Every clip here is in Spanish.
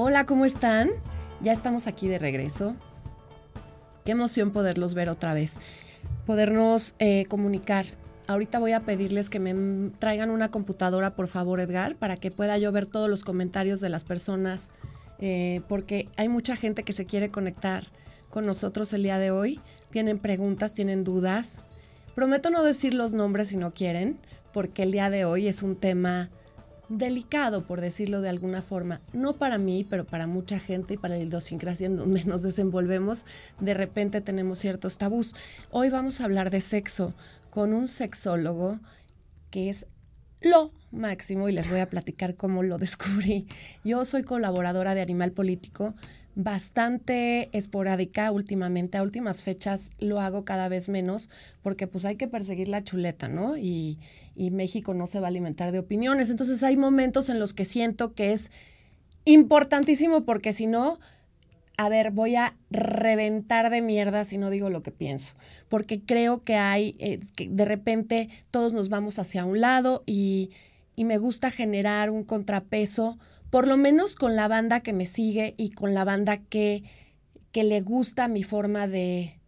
Hola, ¿cómo están? Ya estamos aquí de regreso. Qué emoción poderlos ver otra vez, podernos eh, comunicar. Ahorita voy a pedirles que me traigan una computadora, por favor, Edgar, para que pueda yo ver todos los comentarios de las personas, eh, porque hay mucha gente que se quiere conectar con nosotros el día de hoy. Tienen preguntas, tienen dudas. Prometo no decir los nombres si no quieren, porque el día de hoy es un tema delicado, por decirlo de alguna forma, no para mí, pero para mucha gente y para la idiosincrasia en donde nos desenvolvemos, de repente tenemos ciertos tabús. Hoy vamos a hablar de sexo con un sexólogo que es lo máximo y les voy a platicar cómo lo descubrí. Yo soy colaboradora de Animal Político, bastante esporádica últimamente, a últimas fechas lo hago cada vez menos porque pues hay que perseguir la chuleta, ¿no? Y, y México no se va a alimentar de opiniones. Entonces hay momentos en los que siento que es importantísimo porque si no, a ver, voy a reventar de mierda si no digo lo que pienso, porque creo que hay, eh, que de repente todos nos vamos hacia un lado y, y me gusta generar un contrapeso por lo menos con la banda que me sigue y con la banda que, que le gusta mi forma de,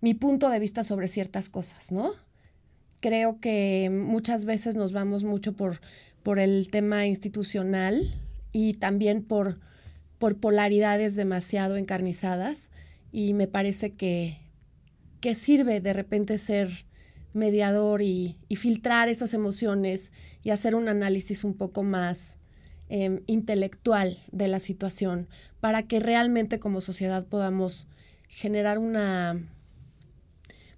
mi punto de vista sobre ciertas cosas, ¿no? Creo que muchas veces nos vamos mucho por, por el tema institucional y también por, por polaridades demasiado encarnizadas y me parece que, que sirve de repente ser mediador y, filtrar esas emociones y hacer un análisis un poco más Em, intelectual de la situación para que realmente como sociedad podamos generar una,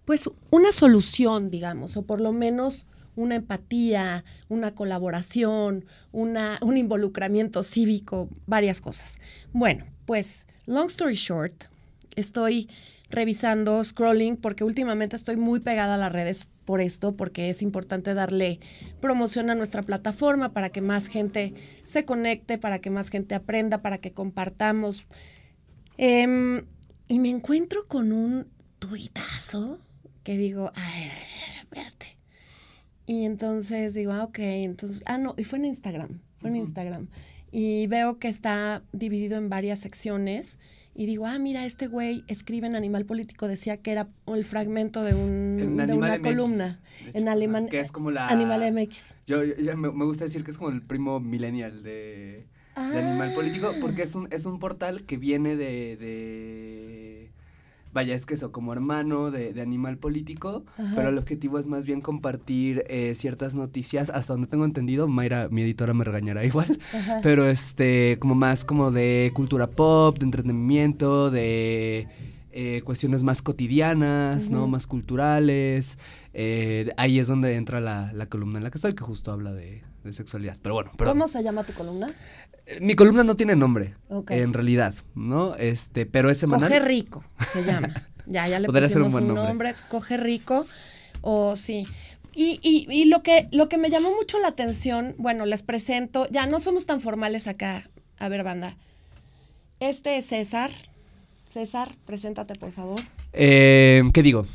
pues una solución, digamos, o por lo menos una empatía, una colaboración, una, un involucramiento cívico, varias cosas. Bueno, pues, long story short, estoy revisando, scrolling, porque últimamente estoy muy pegada a las redes por esto, porque es importante darle promoción a nuestra plataforma para que más gente se conecte, para que más gente aprenda, para que compartamos. Em, y me encuentro con un tuitazo que digo, ay, espérate. Y entonces digo, ah, ok, entonces, ah, no, y fue en Instagram, fue en Instagram. Y veo que está dividido en varias secciones y digo, ah, mira, este güey escribe en Animal Político, decía que era el fragmento de, un, de una columna en alemán. Que es como la... Animal MX. Yo, me, gusta decir que es como el primo millennial de, Animal Político, porque es un, es un portal que viene de vaya, es que eso, como hermano de, animal político, pero el objetivo es más bien compartir eh, ciertas noticias, hasta donde tengo entendido, Mayra, mi editora, me regañará igual, pero este, como más como de cultura pop, de entretenimiento, de... Eh, cuestiones más cotidianas, ¿no? Más culturales. Eh, ahí es donde entra la, columna en la que estoy, que justo habla de, sexualidad. Pero bueno, ¿Cómo se llama tu columna? Mi columna no tiene nombre, en realidad, ¿no? Este, pero es semanal. Coge rico, se llama. Ya, ya le pusimos un, nombre. Coge rico, o sí. Y, y, y, lo, que, lo que me llamó mucho la atención, bueno, les presento, ya no somos tan formales acá. A ver, banda. Este es César. César, preséntate, por favor. Eh, ¿Qué digo?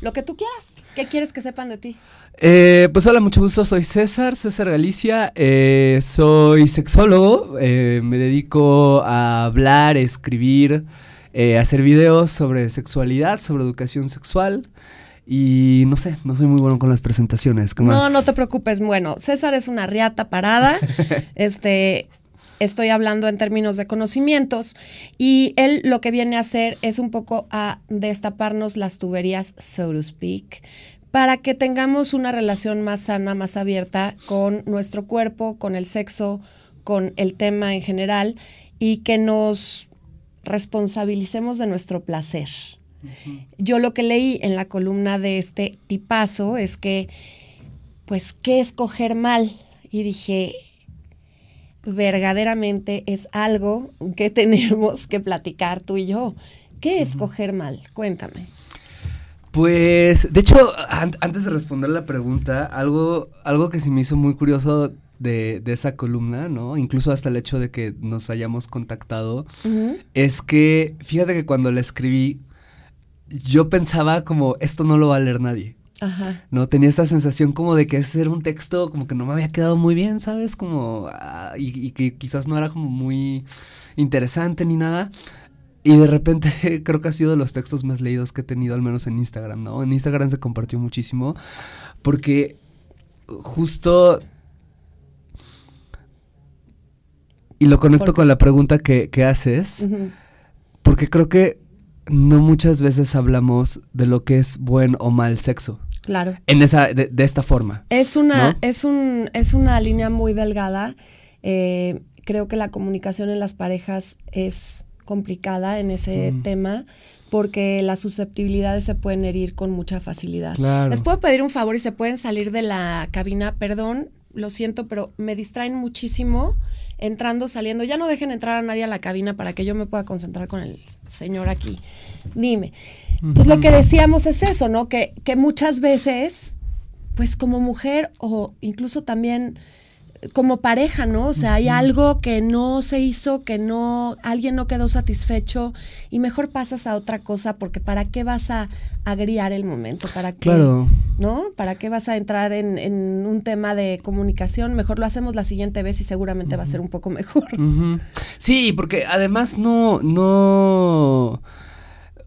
Lo que tú quieras. ¿Qué quieres que sepan de ti? Eh, pues hola, mucho gusto, soy César, César Galicia, eh, soy sexólogo, eh, me dedico a hablar, escribir, hacer videos sobre sexualidad, sobre educación sexual. Y no sé, no soy muy bueno con las presentaciones. No, no te preocupes. Bueno, César es una riata parada. este, estoy hablando en términos de conocimientos. Y él lo que viene a hacer es un poco a destaparnos las tuberías, so to speak, para que tengamos una relación más sana, más abierta con nuestro cuerpo, con el sexo, con el tema en general y que nos responsabilicemos de nuestro placer. Yo lo que leí en la columna de este tipazo es que, pues, ¿qué escoger mal? Y dije, verdaderamente es algo que tenemos que platicar tú y yo. ¿Qué escoger mal? Cuéntame. Pues, de hecho, antes de responder la pregunta, algo, algo que se me hizo muy curioso de, esa columna, ¿no? Incluso hasta el hecho de que nos hayamos contactado, es que, fíjate que cuando la escribí, yo pensaba como, esto no lo va a leer nadie. Ajá. No tenía esta sensación como de que ese era un texto como que no me había quedado muy bien, ¿sabes? Como ah, y, que quizás no era como muy interesante ni nada. Y de repente creo que ha sido de los textos más leídos que he tenido, al menos en Instagram, ¿no? En Instagram se compartió muchísimo porque justo... Y lo conecto con la pregunta que, haces, porque creo que no muchas veces hablamos de lo que es buen o mal sexo. Claro. En esa, de, esta forma. Es una, es un, es una línea muy delgada. Eh, creo que la comunicación en las parejas es complicada en ese tema porque las susceptibilidades se pueden herir con mucha facilidad. Les puedo pedir un favor y se pueden salir de la cabina, perdón, lo siento, pero me distraen muchísimo entrando, saliendo. Ya no dejen entrar a nadie a la cabina para que yo me pueda concentrar con el señor aquí. Dime. Pues lo que decíamos es eso, ¿no? Que, que muchas veces, pues como mujer o incluso también como pareja, ¿no? O sea, hay algo que no se hizo, que no, alguien no quedó satisfecho y mejor pasas a otra cosa porque ¿para qué vas a agriar el momento? ¿Para qué? ¿No? ¿Para qué vas a entrar en, un tema de comunicación? Mejor lo hacemos la siguiente vez y seguramente va a ser un poco mejor. Sí, porque además no, no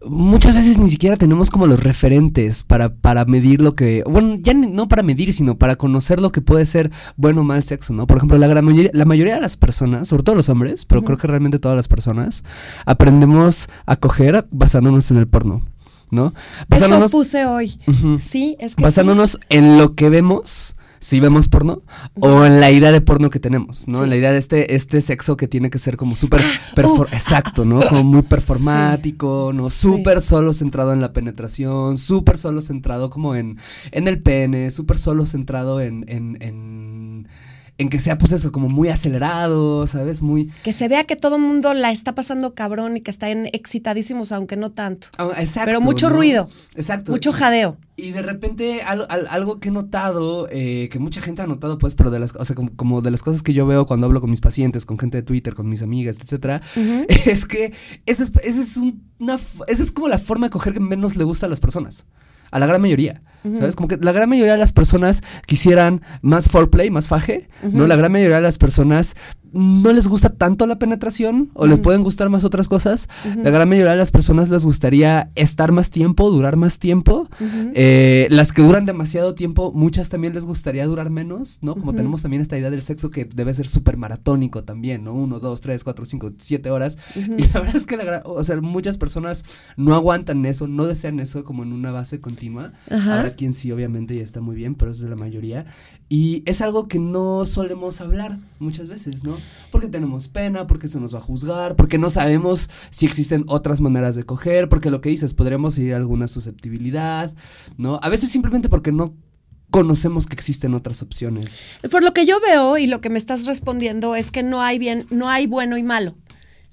muchas veces ni siquiera tenemos como los referentes para, para medir lo que, bueno, ya no para medir, sino para conocer lo que puede ser bueno o mal sexo, ¿no? Por ejemplo, la, gran mayoría, la mayoría de las personas, sobre todo los hombres, pero creo que realmente todas las personas, aprendemos a coger basándonos en el porno. ¿No? Basándonos, Eso puse hoy. Sí, es que Basándonos en lo que vemos si vemos porno o en la idea de porno que tenemos, ¿no? En la idea de este, este sexo que tiene que ser como súper, ah, uh, exacto, ¿no? Como muy performático, ¿no? Súper solo centrado en la penetración, súper solo centrado como en, en el pene, súper solo centrado en, en, en en que sea pues eso, como muy acelerado, ¿sabes? Muy... Que se vea que todo el mundo la está pasando cabrón y que están excitadísimos, aunque no tanto. Ah, exacto. Pero mucho ruido. Exacto. Mucho jadeo. Y de repente algo que he notado, eh, que mucha gente ha notado pues, pero de las, o sea, como, de las cosas que yo veo cuando hablo con mis pacientes, con gente de Twitter, con mis amigas, etcétera, es que esa es, es una, esa es como la forma de coger que menos le gusta a las personas a la gran mayoría. ¿Sabes? Como que la gran mayoría de las personas quisieran más foreplay, más faje, ¿no? La gran mayoría de las personas no les gusta tanto la penetración o le pueden gustar más otras cosas. La gran mayoría de las personas les gustaría estar más tiempo, durar más tiempo. Eh, las que duran demasiado tiempo, muchas también les gustaría durar menos, ¿no? Como tenemos también esta idea del sexo que debe ser súper maratónico también, ¿no? Uno, dos, tres, cuatro, cinco, siete horas. Y la verdad es que la, o sea, muchas personas no aguantan eso, no desean eso como en una base continua. Habrá quien sí, obviamente, ya está muy bien, pero es de la mayoría. Y es algo que no solemos hablar muchas veces, ¿no? Porque tenemos pena, porque se nos va a juzgar, porque no sabemos si existen otras maneras de coger, porque lo que dices, podremos seguir alguna susceptibilidad, ¿no? A veces simplemente porque no conocemos que existen otras opciones. Por lo que yo veo y lo que me estás respondiendo es que no hay bien, no hay bueno y malo.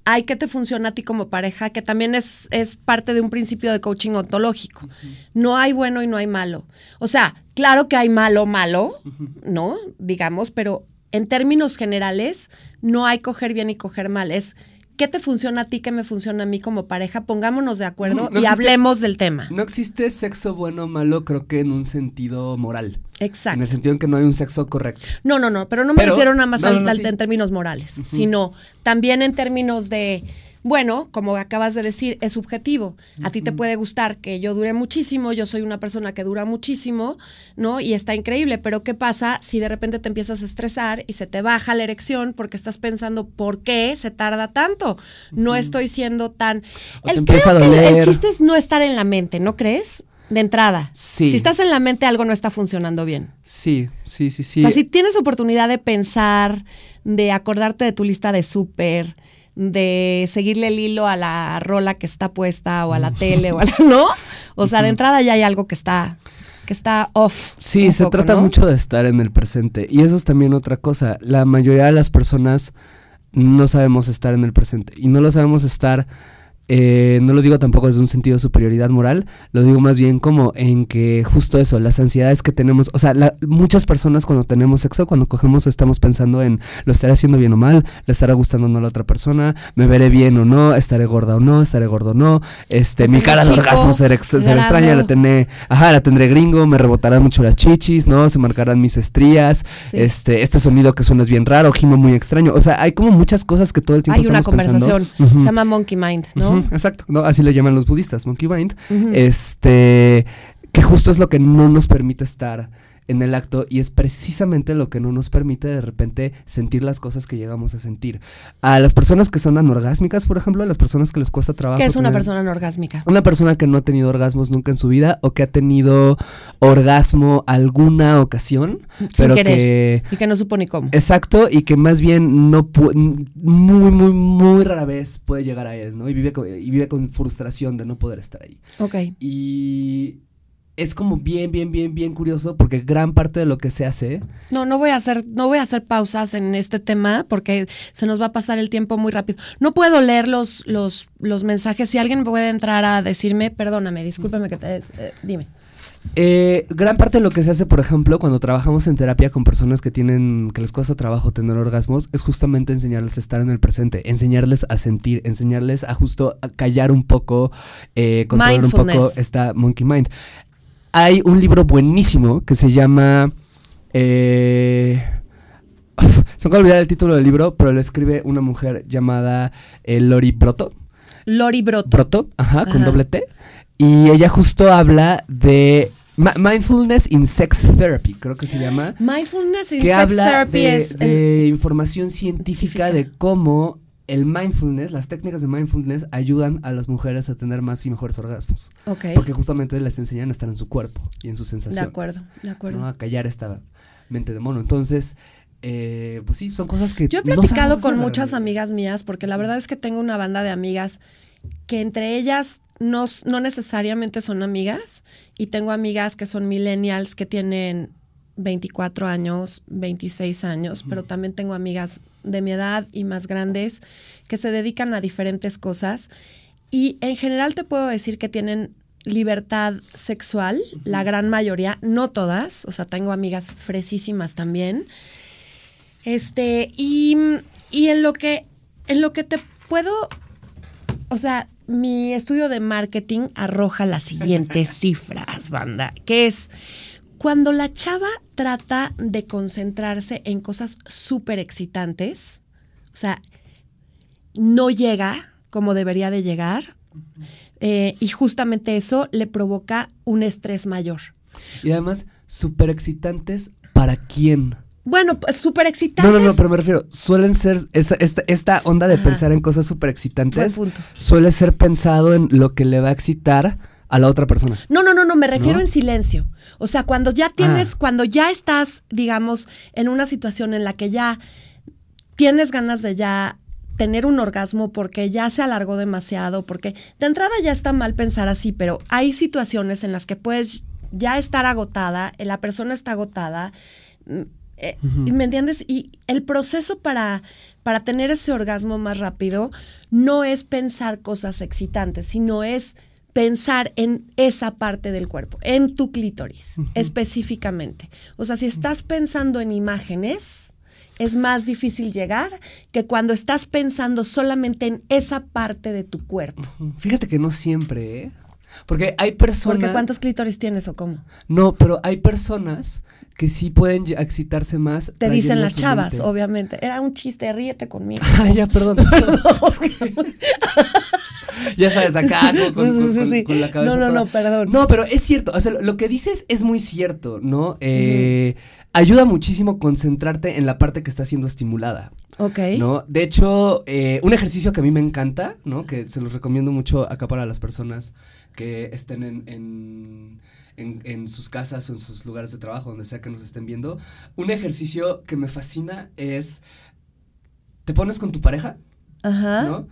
Hay que te funciona a ti como pareja, que también es, es parte de un principio de coaching ontológico. No hay bueno y no hay malo. O sea, claro que hay malo, malo, ¿no? Digamos, pero en términos generales, no hay coger bien y coger mal. Es qué te funciona a ti, qué me funciona a mí como pareja. Pongámonos de acuerdo y hablemos del tema. No existe sexo bueno o malo, creo que en un sentido moral. Exacto. En el sentido en que no hay un sexo correcto. No, no, no, pero no me refiero nada más en términos morales, sino también en términos de bueno, como acabas de decir, es subjetivo. A ti te puede gustar que yo dure muchísimo, yo soy una persona que dura muchísimo, ¿no? Y está increíble, pero ¿qué pasa si de repente te empiezas a estresar y se te baja la erección porque estás pensando por qué se tarda tanto? No estoy siendo tan... El, creo que el chiste es no estar en la mente, ¿no crees? De entrada. Sí. Si estás en la mente, algo no está funcionando bien. Sí, sí, sí, sí. O sea, si tienes oportunidad de pensar, de acordarte de tu lista de súper, de seguirle el hilo a la rola que está puesta o a la tele o a la, ¿no? O sea, de entrada ya hay algo que está que está off. Sí, se trata mucho de estar en el presente y eso es también otra cosa. La mayoría de las personas no sabemos estar en el presente y no lo sabemos estar eh, no lo digo tampoco desde un sentido de superioridad moral, lo digo más bien como en que justo eso, las ansiedades que tenemos, o sea, muchas personas cuando tenemos sexo, cuando cogemos, estamos pensando en lo estaré haciendo bien o mal, le estará gustando o no a la otra persona, me veré bien o no, estaré gorda o no, estaré gordo o no, este, mi cara de orgasmo será, extraña, la tendré, ajá, la tendré gringo, me rebotarán mucho las chichis, ¿no? Se marcarán mis estrías, este, este sonido que suena es bien raro, gimo muy extraño, o sea, hay como muchas cosas que todo el tiempo hay una conversación, se llama monkey mind, ¿no? Exacto, ¿no? Así le llaman los budistas, monkey mind. Este, que justo es lo que no nos permite estar en el acto y es precisamente lo que no nos permite de repente sentir las cosas que llegamos a sentir. A las personas que son anorgásmicas, por ejemplo, a las personas que les cuesta trabajo. ¿Qué es una persona anorgásmica? Una persona que no ha tenido orgasmos nunca en su vida o que ha tenido orgasmo alguna ocasión, pero que y que no supone cómo. Exacto, y que más bien no muy muy muy rara vez puede llegar a él, ¿no? Y vive con, y vive con frustración de no poder estar ahí. Ok. Y es como bien, bien, bien, bien curioso porque gran parte de lo que se hace. No, no voy a hacer, no voy a hacer pausas en este tema porque se nos va a pasar el tiempo muy rápido. No puedo leer los, los, los mensajes. Si alguien puede entrar a decirme, perdóname, discúlpeme que te eh, dime. Eh, gran parte de lo que se hace, por ejemplo, cuando trabajamos en terapia con personas que tienen, que les cuesta trabajo tener orgasmos, es justamente enseñarles a estar en el presente, enseñarles a sentir, enseñarles a justo a callar un poco, eh, controlar un poco esta monkey mind hay un libro buenísimo que se llama... Eh, se me olvidar el título del libro, pero lo escribe una mujer llamada eh, Lori Broto. Lori Broto. Broto, ajá, con doble T. Y ella justo habla de Mindfulness in Sex Therapy, creo que se llama. Mindfulness in Sex Therapy es. De información científica de cómo el mindfulness, las técnicas de mindfulness ayudan a las mujeres a tener más y mejores orgasmos. Ok. Porque justamente les enseñan a estar en su cuerpo y en sus sensaciones. De acuerdo, de acuerdo. A callar esta mente de mono. Entonces, eh, pues sí, son cosas que... Yo he platicado con muchas amigas mías porque la verdad es que tengo una banda de amigas que entre ellas no, no necesariamente son amigas y tengo amigas que son millennials que tienen 24 años, 26 años, pero también tengo amigas de mi edad y más grandes que se dedican a diferentes cosas y en general te puedo decir que tienen libertad sexual, la gran mayoría, no todas, o sea, tengo amigas fresísimas también. Este, y, y en lo que en lo que te puedo o sea, mi estudio de marketing arroja las siguientes cifras, banda, que es cuando la chava trata de concentrarse en cosas súper excitantes, o sea, no llega como debería de llegar, eh, y justamente eso le provoca un estrés mayor. Y además, súper excitantes, ¿para quién? Bueno, pues súper excitantes. No, no, no, pero me refiero, suelen ser, esta, esta, onda de pensar en cosas súper excitantes, suele ser pensado en lo que le va a excitar a la otra persona. No, no, no, no, me refiero en silencio. O sea, cuando ya tienes, ah. cuando ya estás, digamos, en una situación en la que ya tienes ganas de ya tener un orgasmo porque ya se alargó demasiado, porque de entrada ya está mal pensar así, pero hay situaciones en las que puedes ya estar agotada, eh, la persona está agotada, mm, eh, ¿me entiendes? Y el proceso para, para tener ese orgasmo más rápido no es pensar cosas excitantes, sino es pensar en esa parte del cuerpo, en tu clítoris específicamente. O sea, si estás pensando en imágenes, es más difícil llegar que cuando estás pensando solamente en esa parte de tu cuerpo. Fíjate que no siempre, ¿eh? Porque hay personas... Porque ¿cuántos clítoris tienes o cómo? No, pero hay personas que sí pueden excitarse más. Te dicen las chavas, obviamente. Era un chiste, ríete conmigo. Ay, ya, perdón. ya sabes, acá con, la cabeza. No, no, no, perdón. No, pero es cierto. O sea, lo que dices es muy cierto, ¿no? Eh, ayuda muchísimo concentrarte en la parte que está siendo estimulada. Ok. ¿No? De hecho, eh, un ejercicio que a mí me encanta, ¿no? Que se los recomiendo mucho acá para las personas que estén en, en, sus casas o en sus lugares de trabajo, donde sea que nos estén viendo. Un ejercicio que me fascina es, te pones con tu pareja, Ajá. ¿no?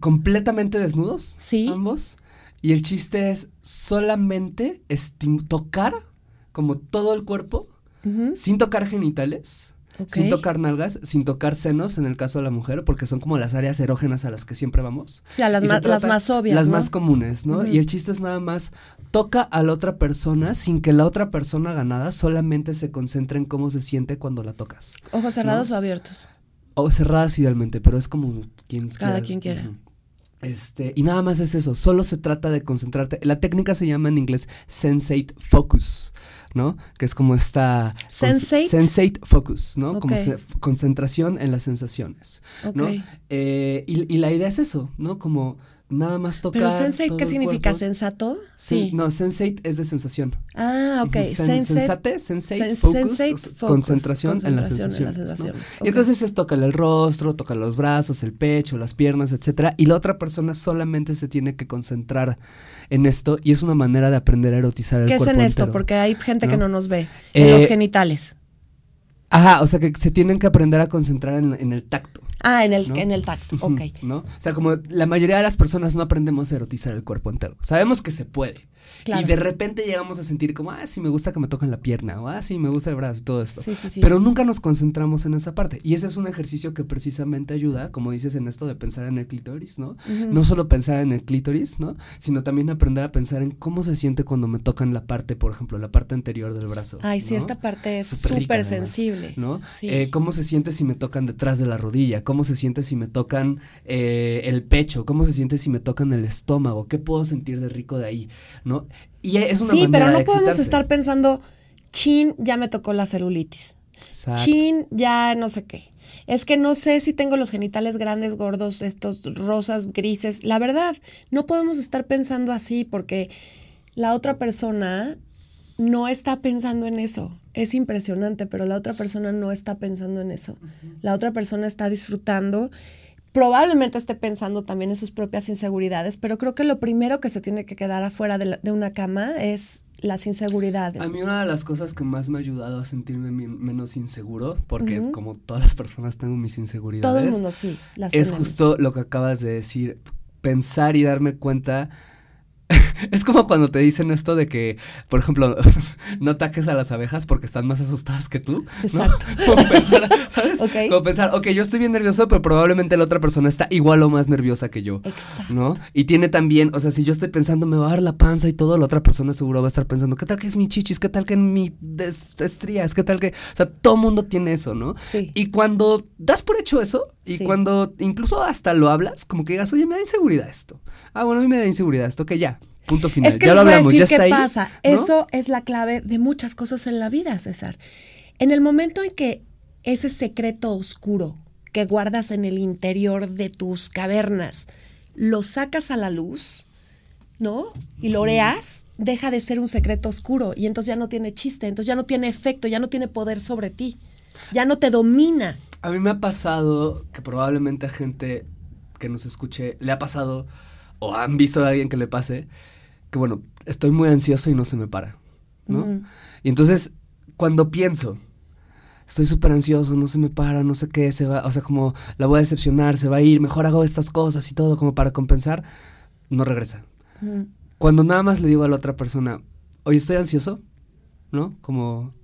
Completamente desnudos, sí. ambos. Y el chiste es solamente tocar como todo el cuerpo, sin tocar genitales. sin tocar nalgas, sin tocar senos en el caso de la mujer, porque son como las áreas erógenas a las que siempre vamos. Sí, a las, más, las más obvias. Las más comunes, ¿no? Y el chiste es nada más, toca a la otra persona sin que la otra persona ganada solamente se concentre en cómo se siente cuando la tocas. ¿Ojos cerrados o abiertos? O cerradas idealmente, pero es como quien Cada quien quiera. Este, y nada más es eso, solo se trata de concentrarte. La técnica se llama en inglés sensate focus. ¿no? Que es como esta... Sensate. Sensate focus, ¿no? Como concentración en las sensaciones, ¿no? Eh, y, y, la idea es eso, ¿no? Como nada más tocar. ¿Pero sensate qué significa? ¿Sensato? Sí. No, sensate es de sensación. Ah, ok. sensate, sensate, focus, concentración, en las sensaciones. Y entonces es tocar el rostro, tocar los brazos, el pecho, las piernas, etcétera. Y la otra persona solamente se tiene que concentrar en esto y es una manera de aprender a erotizar el cuerpo. ¿Qué es en esto? Porque hay gente que no nos ve. En los eh, genitales. Ajá, o sea que se tienen que aprender a concentrar en el tacto. Ah, en el, en el tacto, ok. ¿No? O sea, como la mayoría de las personas no aprendemos a erotizar el cuerpo entero. Sabemos que se puede. Y de repente llegamos a sentir como, ah, sí, me gusta que me toquen la pierna, o ah, sí, me gusta el brazo y todo esto. Sí, sí, sí. Pero nunca nos concentramos en esa parte. Y ese es un ejercicio que precisamente ayuda, como dices en esto de pensar en el clítoris, ¿no? No solo pensar en el clítoris, ¿no? Sino también aprender a pensar en cómo se siente cuando me tocan la parte, por ejemplo, la parte anterior del brazo. Ay, sí, esta parte es súper sensible. ¿No? Sí. Eh, ¿Cómo se siente si me tocan detrás de la rodilla? ¿Cómo se siente si me tocan eh, el pecho? ¿Cómo se siente si me tocan el estómago? ¿Qué puedo sentir de rico de ahí? ¿No? Y es una sí, pero no podemos estar pensando, chin, ya me tocó la celulitis. Chin, ya no sé qué. Es que no sé si tengo los genitales grandes, gordos, estos rosas, grises. La verdad, no podemos estar pensando así porque la otra persona no está pensando en eso. Es impresionante, pero la otra persona no está pensando en eso. La otra persona está disfrutando probablemente esté pensando también en sus propias inseguridades, pero creo que lo primero que se tiene que quedar afuera de, una cama es las inseguridades. A mí una de las cosas que más me ha ayudado a sentirme menos inseguro, porque como todas las personas tengo mis inseguridades. Todo el mundo sí. es justo lo que acabas de decir, pensar y darme cuenta es como cuando te dicen esto de que, por ejemplo, no ataques a las abejas porque están más asustadas que tú. Exacto. Como pensar, ¿sabes? Como pensar, ok, yo estoy bien nervioso, pero probablemente la otra persona está igual o más nerviosa que yo. Exacto. ¿No? Y tiene también, o sea, si yo estoy pensando me va a dar la panza y todo, la otra persona seguro va a estar pensando, ¿qué tal que es mi chichis? ¿Qué tal que en mi estrías? ¿Qué tal que...? O sea, todo mundo tiene eso, ¿no? Sí. Y cuando das por hecho eso, y cuando incluso hasta lo hablas, como que digas, oye, me da inseguridad esto. Ah, bueno, a mí me da inseguridad esto, que ya, punto final. Es que ya lo hablamos, ya qué pasa. Eso es la clave de muchas cosas en la vida, César. En el momento en que ese secreto oscuro que guardas en el interior de tus cavernas lo sacas a la luz, ¿no? Y lo oreas, deja de ser un secreto oscuro y entonces ya no tiene chiste, entonces ya no tiene efecto, ya no tiene poder sobre ti, ya no te domina. A mí me ha pasado que probablemente a gente que nos escuche le ha pasado o han visto a alguien que le pase que bueno, estoy muy ansioso y no se me para, ¿no? Y entonces, cuando pienso, estoy súper ansioso, no se me para, no sé qué, se va, o sea, como la voy a decepcionar, se va a ir, mejor hago estas cosas y todo como para compensar, no regresa. Cuando nada más le digo a la otra persona, oye, estoy ansioso, ¿no? Como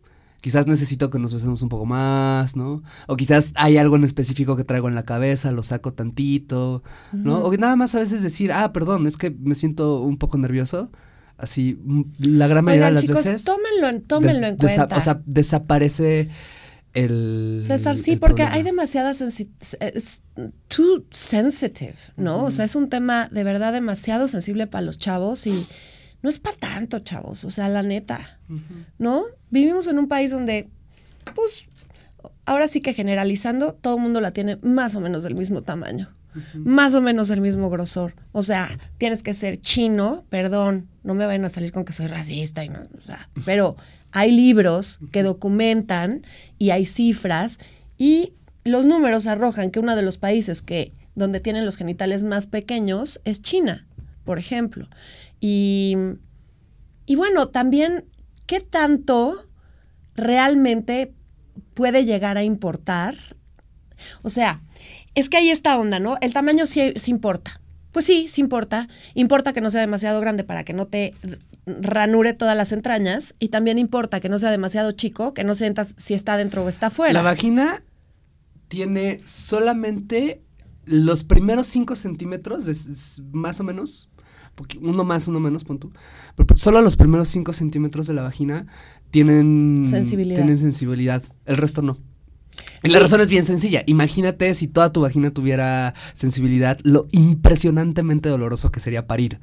quizás necesito que nos besemos un poco más, ¿no? O quizás hay algo en específico que traigo en la cabeza, lo saco tantito, ¿no? O nada más a veces decir, ah, perdón, es que me siento un poco nervioso. Así, mm, la gran mayoría de las chicos, veces. Tómenlo, en, tómenlo en cuenta. o sea, desaparece el. César, sí, porque hay demasiada too sensitive, ¿no? O sea, es un tema de verdad demasiado sensible para los chavos y no es para tanto, chavos, o sea, la neta, ¿no? Vivimos en un país donde, pues, ahora sí que generalizando, todo el mundo la tiene más o menos del mismo tamaño, más o menos del mismo grosor. O sea, tienes que ser chino, perdón, no me vayan a salir con que soy racista y no, o sea, pero hay libros que documentan y hay cifras y los números arrojan que uno de los países que donde tienen los genitales más pequeños es China, por ejemplo. Y, y bueno, también, ¿qué tanto realmente puede llegar a importar? O sea, es que hay esta onda, ¿no? El tamaño sí, importa. Pues sí, sí importa. Importa que no sea demasiado grande para que no te ranure todas las entrañas y también importa que no sea demasiado chico, que no sientas si está dentro o está fuera. La vagina tiene solamente los primeros 5 centímetros, más o menos, uno más, uno menos, pon tú, pero solo los primeros 5 centímetros de la vagina tienen sensibilidad. tienen sensibilidad, el resto no. Y la razón es bien sencilla. Imagínate si toda tu vagina tuviera sensibilidad, lo impresionantemente doloroso que sería parir.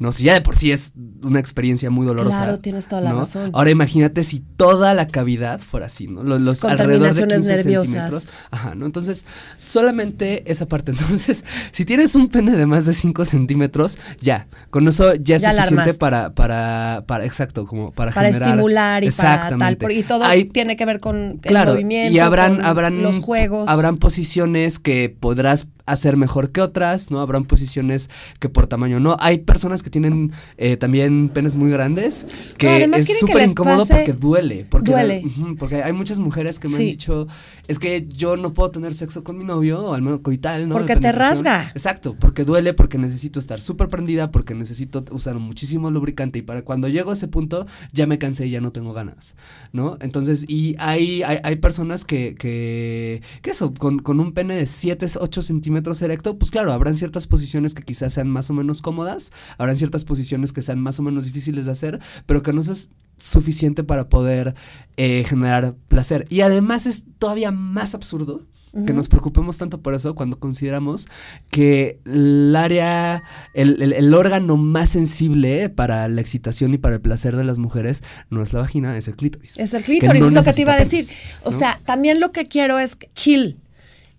¿No? Si ya de por sí es una experiencia muy dolorosa. Claro, tienes toda la razón. Ahora imagínate si toda la cavidad fuera así, ¿no? Los, alrededor de 15 nerviosas. Ajá, ¿no? Entonces, solamente esa parte. Entonces, si tienes un pene de más de 5 centímetros, ya, con eso ya es suficiente para, para, para, exacto, como para, para estimular y para tal. Y todo tiene que ver con el movimiento, y habrán, habrán, los juegos. Habrán posiciones que podrás hacer mejor que otras, ¿no? Habrán posiciones que por tamaño no. Hay personas que tienen eh, también penes muy grandes que es súper incómodo porque duele. Porque, duele. porque hay muchas mujeres que me han dicho, es que yo no puedo tener sexo con mi novio, o al menos coital, ¿no? Porque te rasga. Exacto, porque duele, porque necesito estar súper prendida, porque necesito usar muchísimo lubricante y para cuando llego a ese punto ya me cansé y ya no tengo ganas, ¿no? Entonces, y hay, hay, personas que, que, que eso, con, con un pene de 7, 8 centímetros, erecto, pues claro, habrán ciertas posiciones que quizás sean más o menos cómodas, habrán ciertas posiciones que sean más o menos difíciles de hacer, pero que no es suficiente para poder eh, generar placer. Y además es todavía más absurdo que nos preocupemos tanto por eso cuando consideramos que el área, el, órgano más sensible para la excitación y para el placer de las mujeres no es la vagina, es el clítoris. Es el clítoris, es lo que te iba a decir. O sea, también lo que quiero es chill.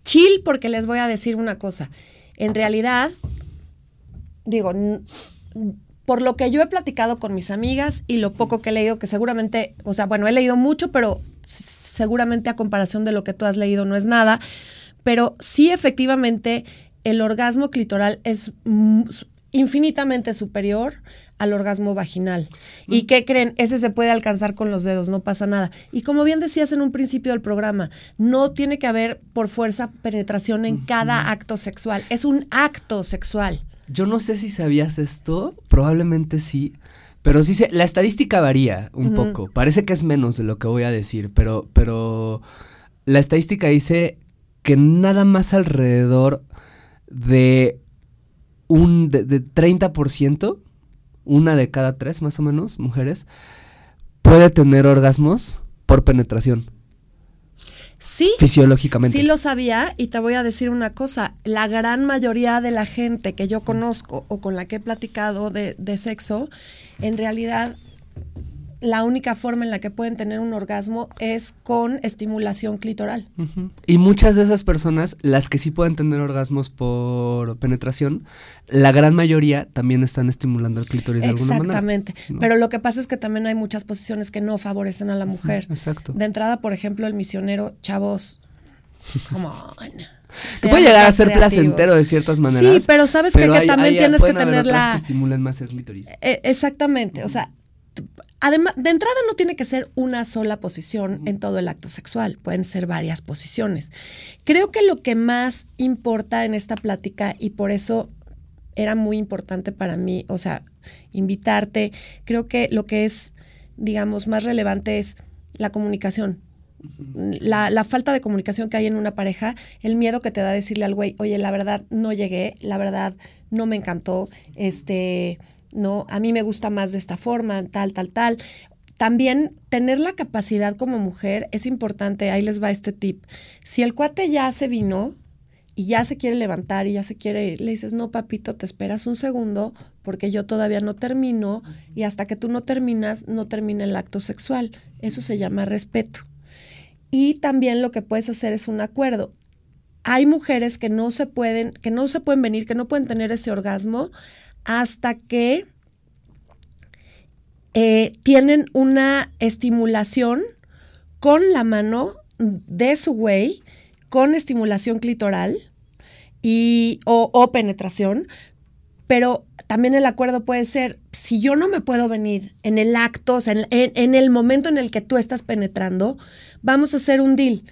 Chill porque les voy a decir una cosa. En realidad, digo, por lo que yo he platicado con mis amigas y lo poco que he leído, que seguramente, o sea, bueno, he leído mucho, pero seguramente a comparación de lo que tú has leído no es nada, pero sí efectivamente el orgasmo clitoral es infinitamente superior al orgasmo vaginal. ¿Y qué creen? Ese se puede alcanzar con los dedos, no pasa nada. Y como bien decías en un principio del programa, no tiene que haber por fuerza penetración en cada acto sexual. Es un acto sexual. Yo no sé si sabías esto, probablemente sí. Pero sí, se, la estadística varía un poco. Parece que es menos de lo que voy a decir, pero, pero la estadística dice que nada más alrededor de un de, de 30%, una de cada tres más o menos mujeres, puede tener orgasmos por penetración. Sí. Fisiológicamente. Sí lo sabía y te voy a decir una cosa, la gran mayoría de la gente que yo conozco o con la que he platicado de, de sexo, en realidad la única forma en la que pueden tener un orgasmo es con estimulación clitoral. Y muchas de esas personas, las que sí pueden tener orgasmos por penetración, la gran mayoría también están estimulando el clítoris de alguna manera. Exactamente. Pero lo que pasa es que también hay muchas posiciones que no favorecen a la mujer. Exacto. De entrada, por ejemplo, el misionero, chavos, como... Que puede llegar a ser placentero de ciertas maneras. Sí, pero sabes que, también tienes que tener la. que estimulen más el clítoris. E, exactamente. O sea, Además, de entrada no tiene que ser una sola posición en todo el acto sexual, pueden ser varias posiciones. Creo que lo que más importa en esta plática, y por eso era muy importante para mí, o sea, invitarte, creo que lo que es, digamos, más relevante es la comunicación. La, la, falta de comunicación que hay en una pareja, el miedo que te da decirle al güey, oye, la verdad no llegué, la verdad no me encantó, este, ¿no? A mí me gusta más de esta forma, tal, tal, tal. También tener la capacidad como mujer es importante, ahí les va este tip. Si el cuate ya se vino y ya se quiere levantar y ya se quiere ir, le dices, no, papito, te esperas un segundo porque yo todavía no termino y hasta que tú no terminas, no termina el acto sexual. Eso se llama respeto. Y también lo que puedes hacer es un acuerdo. Hay mujeres que no se pueden, que no se pueden venir, que no pueden tener ese orgasmo hasta que eh, tienen una estimulación con la mano de su güey, con estimulación clitoral y, o, penetración, pero también el acuerdo puede ser, si yo no me puedo venir en el acto, o sea, en, en, el momento en el que tú estás penetrando, vamos a hacer un deal.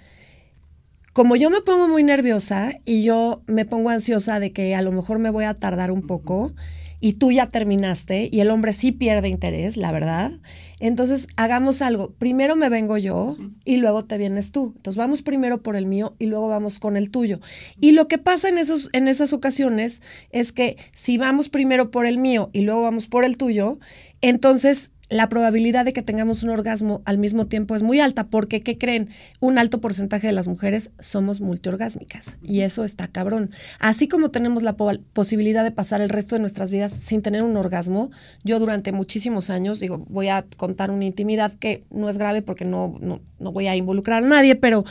como yo me pongo muy nerviosa y yo me pongo ansiosa de que a lo mejor me voy a tardar un poco y tú ya terminaste y el hombre sí pierde interés, la verdad, entonces hagamos algo. Primero me vengo yo y luego te vienes tú. Entonces vamos primero por el mío y luego vamos con el tuyo. Y lo que pasa en, esos, en esas ocasiones es que si vamos primero por el mío y luego vamos por el tuyo, entonces la probabilidad de que tengamos un orgasmo al mismo tiempo es muy alta, porque, ¿qué creen? Un alto porcentaje de las mujeres somos multiorgásmicas y eso está cabrón. Así como tenemos la posibilidad de pasar el resto de nuestras vidas sin tener un orgasmo, yo durante muchísimos años, digo, voy a contar una intimidad que no es grave porque no, no, no voy a involucrar a nadie, pero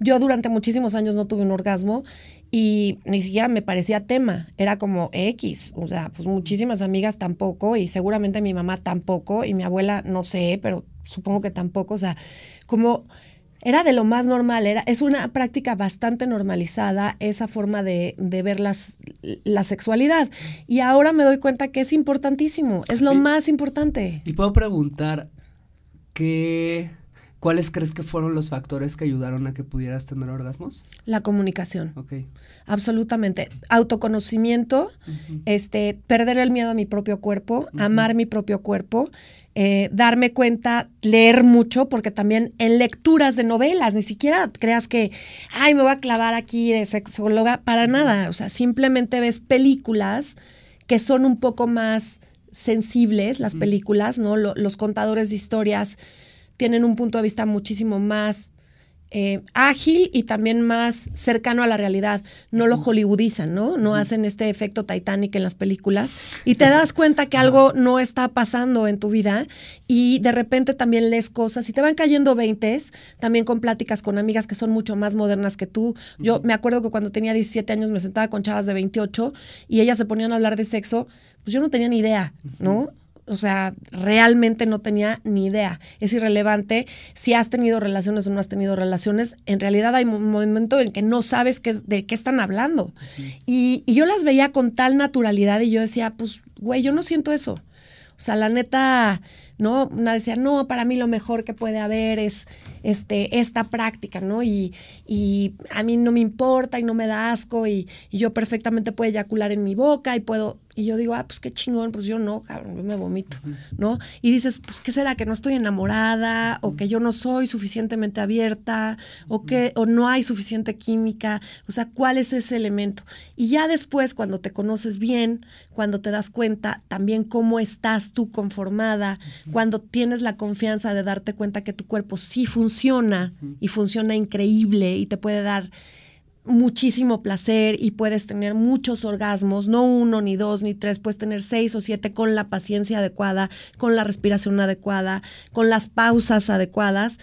yo durante muchísimos años no tuve un orgasmo y ni siquiera me parecía tema, era como X, o sea, pues muchísimas amigas tampoco y seguramente mi mamá tampoco y mi abuela no sé, pero supongo que tampoco, o sea, como era de lo más normal, era, es una práctica bastante normalizada esa forma de, de ver las, la sexualidad y ahora me doy cuenta que es importantísimo, es lo más importante. Y puedo preguntar, ¿qué ¿Cuáles crees que fueron los factores que ayudaron a que pudieras tener orgasmos? La comunicación. Ok. Absolutamente. Autoconocimiento, este, perder el miedo a mi propio cuerpo, amar mi propio cuerpo, eh, darme cuenta, leer mucho, porque también en lecturas de novelas, ni siquiera creas que, ay, me voy a clavar aquí de sexóloga, para nada. O sea, simplemente ves películas que son un poco más sensibles, las películas, ¿no? los contadores de historias tienen un punto de vista muchísimo más eh, ágil y también más cercano a la realidad. No lo hollywoodizan, ¿no? No hacen este efecto Titanic en las películas y te das cuenta que algo no está pasando en tu vida y de repente también lees cosas y te van cayendo veintes, también con pláticas con amigas que son mucho más modernas que tú. Yo me acuerdo que cuando tenía 17 años me sentaba con chavas de 28 y ellas se ponían a hablar de sexo, pues yo no tenía ni idea, ¿no? O sea, realmente no tenía ni idea. Es irrelevante si has tenido relaciones o no has tenido relaciones. En realidad hay un momento en que no sabes qué, de qué están hablando. y, y, yo las veía con tal naturalidad y yo decía, pues, güey, yo no siento eso. O sea, la neta, ¿no? Una decía, no, para mí lo mejor que puede haber es este, esta práctica, ¿no? Y, y a mí no me importa y no me da asco y, y yo perfectamente puedo eyacular en mi boca y puedo y yo digo, ah, pues qué chingón, pues yo no, cabrón, yo me vomito, ¿no? Y dices, pues qué será, que no estoy enamorada, o que yo no soy suficientemente abierta, o que, o no hay suficiente química, o sea, ¿cuál es ese elemento? Y ya después, cuando te conoces bien, cuando te das cuenta también cómo estás tú conformada, cuando tienes la confianza de darte cuenta que tu cuerpo sí funciona y funciona increíble y te puede dar muchísimo placer y puedes tener muchos orgasmos, no uno, ni dos, ni tres, puedes tener seis o siete con la paciencia adecuada, con la respiración adecuada, con las pausas adecuadas.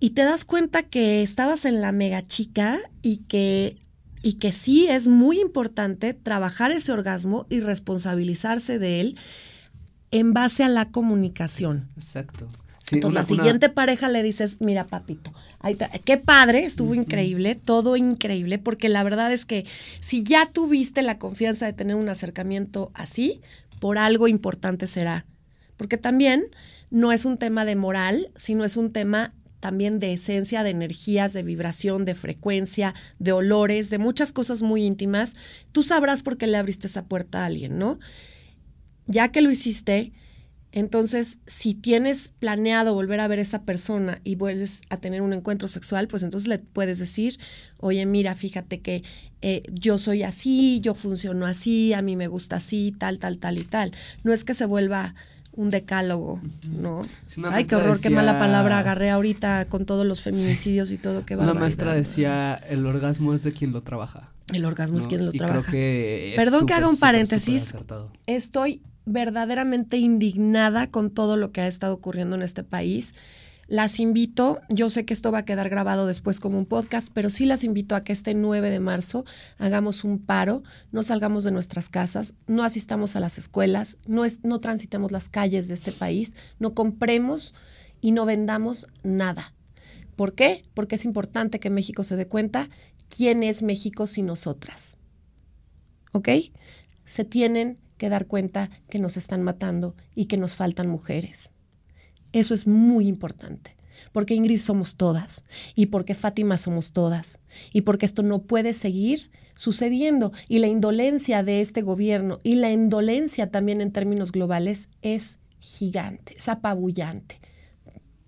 Y te das cuenta que estabas en la mega chica y que, y que sí es muy importante trabajar ese orgasmo y responsabilizarse de él en base a la comunicación. Exacto. Entonces, la siguiente pareja le dices, mira, papito, qué padre, estuvo increíble, todo increíble, porque la verdad es que si ya tuviste la confianza de tener un acercamiento así, por algo importante será. Porque también no es un tema de moral, sino es un tema también de esencia, de energías, de vibración, de frecuencia, de olores, de muchas cosas muy íntimas. Tú sabrás por qué le abriste esa puerta a alguien, ¿no? Ya que lo hiciste, entonces, si tienes planeado volver a ver a esa persona y vuelves a tener un encuentro sexual, pues entonces le puedes decir, oye, mira, fíjate que eh, yo soy así, yo funciono así, a mí me gusta así, tal, tal, tal y tal. No es que se vuelva un decálogo, ¿no? Ay, qué horror, qué mala palabra agarré ahorita con todos los feminicidios y todo, qué Una maestra decía, el orgasmo es de quien lo trabaja. El orgasmo es quien lo trabaja. Perdón que haga un paréntesis. Estoy verdaderamente indignada con todo lo que ha estado ocurriendo en este país. Las invito, yo sé que esto va a quedar grabado después como un podcast, pero sí las invito a que este 9 de marzo hagamos un paro, no salgamos de nuestras casas, no asistamos a las escuelas, no, es, no transitemos las calles de este país, no compremos y no vendamos nada. ¿Por qué? Porque es importante que México se dé cuenta quién es México sin nosotras. ¿Ok? Se tienen que dar cuenta que nos están matando y que nos faltan mujeres. Eso es muy importante. porque Ingrid somos todas y porque Fátima somos todas y porque esto no puede seguir sucediendo y la indolencia de este gobierno y la indolencia también en términos globales es gigante, es apabullante.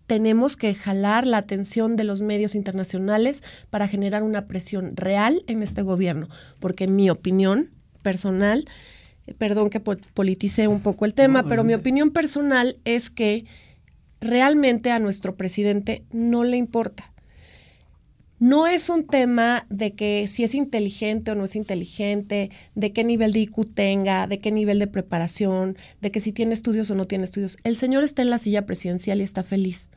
Tenemos que jalar la atención de los medios internacionales para generar una presión real en este gobierno, porque en mi opinión personal, perdón que politicé un poco el tema, pero mi opinión personal es que realmente a nuestro presidente no le importa. No es un tema de que si es inteligente o no es inteligente, de qué nivel de IQ tenga, de qué nivel de preparación, de que si tiene estudios o no tiene estudios. El señor está en la silla presidencial y está feliz.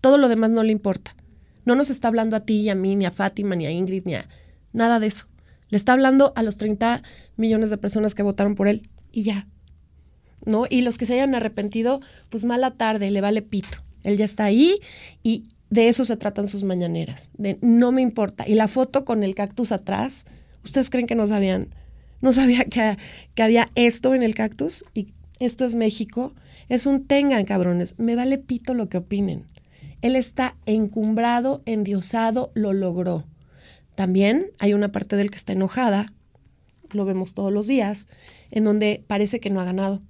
Todo lo demás no le importa. No nos está hablando a ti y a mí, ni a Fátima, ni a Ingrid, ni a nada de eso. Le está hablando a los 30 millones de personas que votaron por él y ya. ¿No? Y los que se hayan arrepentido, pues mala tarde, le vale pito. Él ya está ahí y de eso se tratan sus mañaneras, de no me importa. Y la foto con el cactus atrás, ¿ustedes creen que no sabían? No sabía que, que había esto en el cactus y esto es México. Es un tengan, cabrones. Me vale pito lo que opinen. Él está encumbrado, endiosado, lo logró. También hay una parte del que está enojada, lo vemos todos los días, en donde parece que no ha ganado.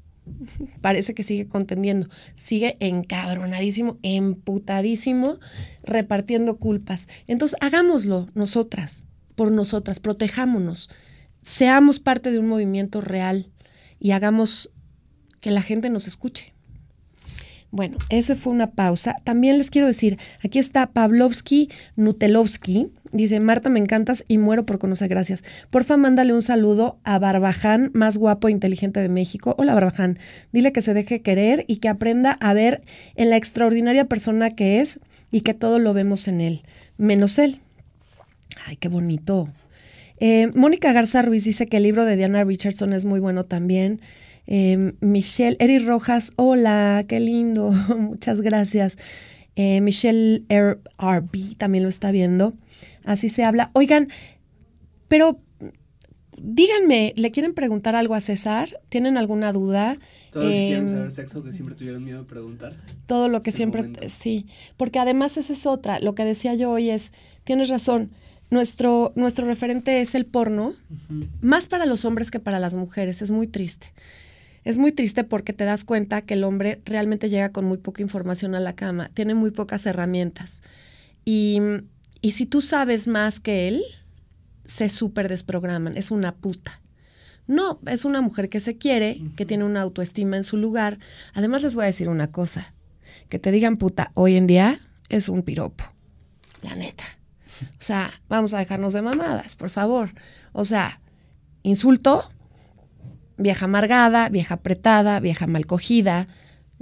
parece que sigue contendiendo, sigue encabronadísimo, emputadísimo, repartiendo culpas. Entonces, hagámoslo nosotras, por nosotras, protejámonos, seamos parte de un movimiento real y hagamos que la gente nos escuche. Bueno, esa fue una pausa. También les quiero decir, aquí está Pavlovsky Nutelovsky. Dice, Marta, me encantas y muero por conocer, gracias. Porfa, mándale un saludo a Barbaján, más guapo e inteligente de México. Hola, Barbaján. Dile que se deje querer y que aprenda a ver en la extraordinaria persona que es y que todo lo vemos en él, menos él. Ay, qué bonito. Eh, Mónica Garza Ruiz dice que el libro de Diana Richardson es muy bueno también. Eh, Michelle, Eri Rojas, hola, qué lindo, muchas gracias. Eh, Michelle RB también lo está viendo. Así se habla. Oigan, pero díganme, ¿le quieren preguntar algo a César? ¿Tienen alguna duda? Todo lo que quieren em, saber sexo que siempre tuvieron miedo de preguntar. Todo lo que siempre, sí. Porque además esa es otra. Lo que decía yo hoy es, tienes razón, nuestro, nuestro referente es el porno, más para los hombres que para las mujeres. Es muy triste. Es muy triste porque te das cuenta que el hombre realmente llega con muy poca información a la cama, tiene muy pocas herramientas. Y, y si tú sabes más que él, se súper desprograman, es una puta. No, es una mujer que se quiere, que tiene una autoestima en su lugar. Además les voy a decir una cosa, que te digan puta hoy en día es un piropo, la neta. O sea, vamos a dejarnos de mamadas, por favor. O sea, insulto, vieja amargada, vieja apretada, vieja mal cogida,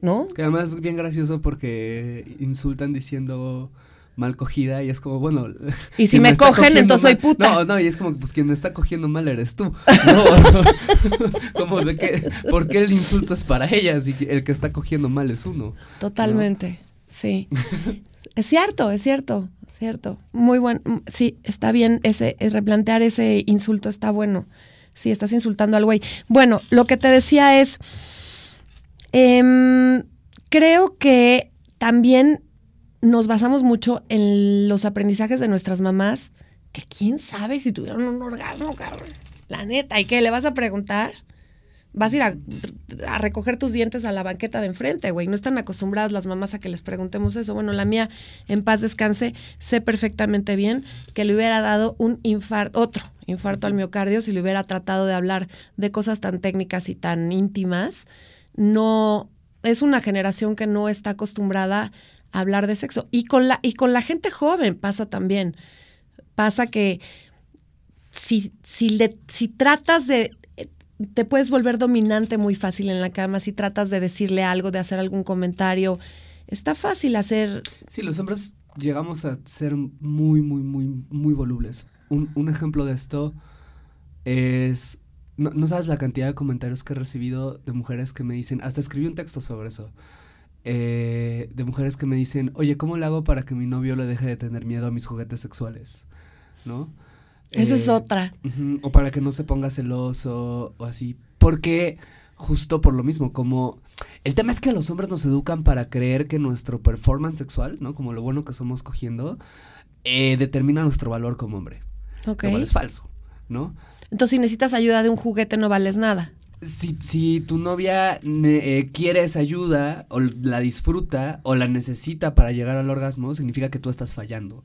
¿no? Que además es bien gracioso porque insultan diciendo mal cogida y es como, bueno. Y si me cogen, entonces soy puta. No, no, y es como, pues quien me está cogiendo mal eres tú. No, como de que, ¿por qué el insulto es para ellas y el que está cogiendo mal es uno? Totalmente, sí. es cierto, es cierto, es cierto. Muy bueno, sí, está bien ese, es replantear ese insulto está bueno. Sí, estás insultando al güey. Bueno, lo que te decía es, em, creo que también nos basamos mucho en los aprendizajes de nuestras mamás, que quién sabe si tuvieron un orgasmo, cabrón. La neta, ¿y qué? ¿Le vas a preguntar? Vas a ir a, recoger tus dientes a la banqueta de enfrente, güey. No están acostumbradas las mamás a que les preguntemos eso. Bueno, la mía, en paz descanse, sé perfectamente bien que le hubiera dado un infarto, otro, infarto al miocardio si le hubiera tratado de hablar de cosas tan técnicas y tan íntimas. No, es una generación que no está acostumbrada a hablar de sexo. Y con la, y con la gente joven pasa también. Pasa que si, si, le, si tratas de te puedes volver dominante muy fácil en la cama si tratas de decirle algo, de hacer algún comentario. Está fácil hacer. Sí, los hombres llegamos a ser muy, muy, muy, muy volubles un, ejemplo de esto es, no, sabes la cantidad de comentarios que he recibido de mujeres que me dicen, hasta escribí un texto sobre eso, eh, de mujeres que me dicen, oye, ¿cómo le hago para que mi novio le deje de tener miedo a mis juguetes sexuales? ¿No? Esa es eh, otra. o para que no se ponga celoso o así. Porque, justo por lo mismo, como el tema es que los hombres nos educan para creer que nuestro performance sexual, ¿no? Como lo bueno que somos cogiendo, eh, determina nuestro valor como hombre. Ok. Lo cual es falso, ¿no? Entonces, si necesitas ayuda de un juguete, no vales nada. Si, si tu novia eh, quiere esa ayuda, o la disfruta, o la necesita para llegar al orgasmo, significa que tú estás fallando,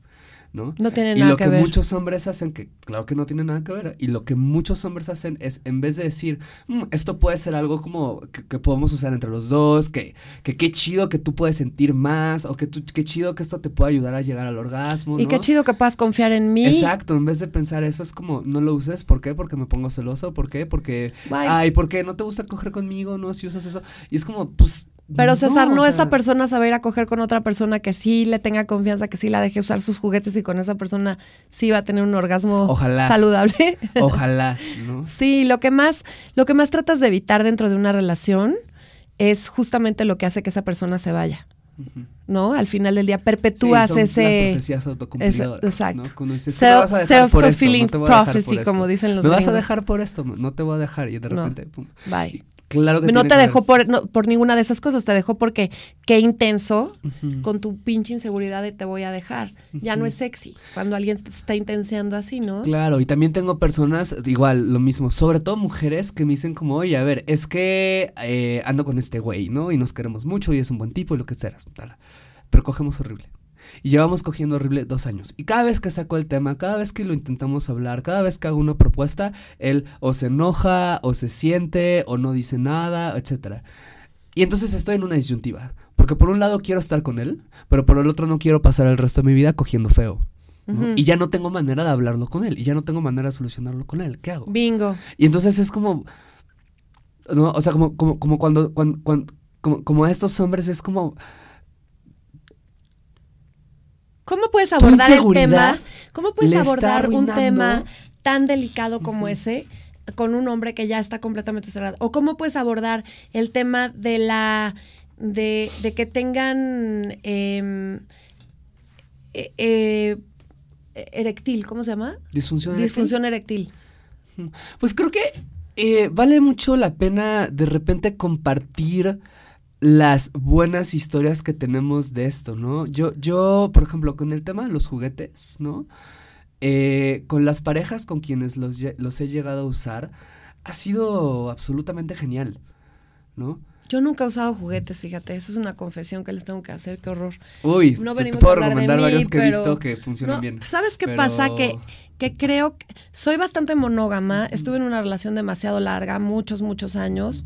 ¿no? No tiene Y nada lo que, que, ver. muchos hombres hacen, que claro que no tiene nada que ver, y lo que muchos hombres hacen es, en vez de decir, "Mm, esto puede ser algo como que, que podemos usar entre los dos, que, que qué chido que tú puedes sentir más, o que tú, qué chido que esto te puede ayudar a llegar al orgasmo, Y ¿no? qué chido que puedas confiar en mí. Exacto, en vez de pensar eso es como, no lo uses, ¿por qué? Porque me pongo celoso, ¿por qué? Porque, Guay. ay, ¿por qué no te gusta coger conmigo? No, si usas eso. Y es como, pues... Pero César, no, o esa persona sabe ir a coger con otra persona que sí le tenga confianza, que sí la deje usar sus juguetes y con esa persona sí va a tener un orgasmo Ojalá. saludable. Ojalá, ¿no? Sí, lo que más, lo que más tratas de evitar dentro de una relación es justamente lo que hace que esa persona se vaya. ¿No? Al final del día perpetúas Sí, son ese. Las profecías autocumplidoras, exacto. ¿no? Cuando dices, "Es que me Self- vas a self-fulfilling no a prophecy, como dicen los Me vas a dejar por esto, no te voy a dejar. Y de repente, pum. Bye. Claro que No te ver. dejó por, no, por ninguna de esas cosas, te dejó porque qué intenso con tu pinche inseguridad de te voy a dejar. Ya no es sexy cuando alguien te está intenseando así, ¿no? Claro, y también tengo personas, igual, lo mismo, sobre todo mujeres que me dicen como, oye, a ver, es que eh, ando con este güey, ¿no? Y nos queremos mucho y es un buen tipo y lo que sea, tal. pero cogemos horrible. Y llevamos cogiendo horrible dos años. Y cada vez que saco el tema, cada vez que lo intentamos hablar, cada vez que hago una propuesta, él o se enoja, o se siente, o no dice nada, etcétera. Y entonces estoy en una disyuntiva. Porque por un lado quiero estar con él, pero por el otro no quiero pasar el resto de mi vida cogiendo feo. Y ya no tengo manera de hablarlo con él. Y ya no tengo manera de solucionarlo con él. ¿Qué hago? Bingo. Y entonces es como. ¿no? O sea, como, como, como cuando, cuando, cuando- como, como a estos hombres es como. ¿Cómo puedes abordar el tema? ¿Cómo puedes abordar un tema tan delicado como ese con un hombre que ya está completamente cerrado? ¿O cómo puedes abordar el tema de la de, de que tengan eh, eh, erectil, ¿cómo se llama? Disfunción. eréctil? Disfunción erectil. Pues creo que eh, vale mucho la pena de repente compartir las buenas historias que tenemos de esto, ¿no? Yo, yo, por ejemplo, con el tema de los juguetes, ¿no? Eh, con las parejas con quienes los, los he llegado a usar, ha sido absolutamente genial, ¿no? Yo nunca he usado juguetes, fíjate, esa es una confesión que les tengo que hacer, qué horror. Uy, No te- te, venimos a puedo de recomendar mí, varios que he visto que funcionan No, bien. ¿Sabes qué pero- pasa? Que, que creo que soy bastante monógama. Estuve en una relación demasiado larga, muchos, muchos años.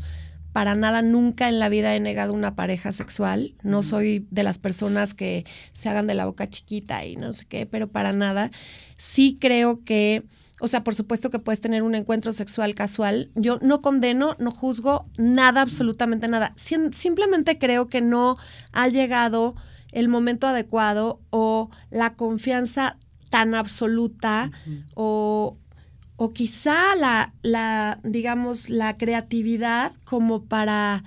Para nada, nunca en la vida he negado una pareja sexual. No soy de las personas que se hagan de la boca chiquita y no sé qué, pero para nada. Sí creo que, o sea, por supuesto que puedes tener un encuentro sexual casual. Yo no condeno, no juzgo nada, absolutamente nada. Sim- simplemente creo que no ha llegado el momento adecuado o la confianza tan absoluta o, o quizá la, la, digamos, la creatividad como para,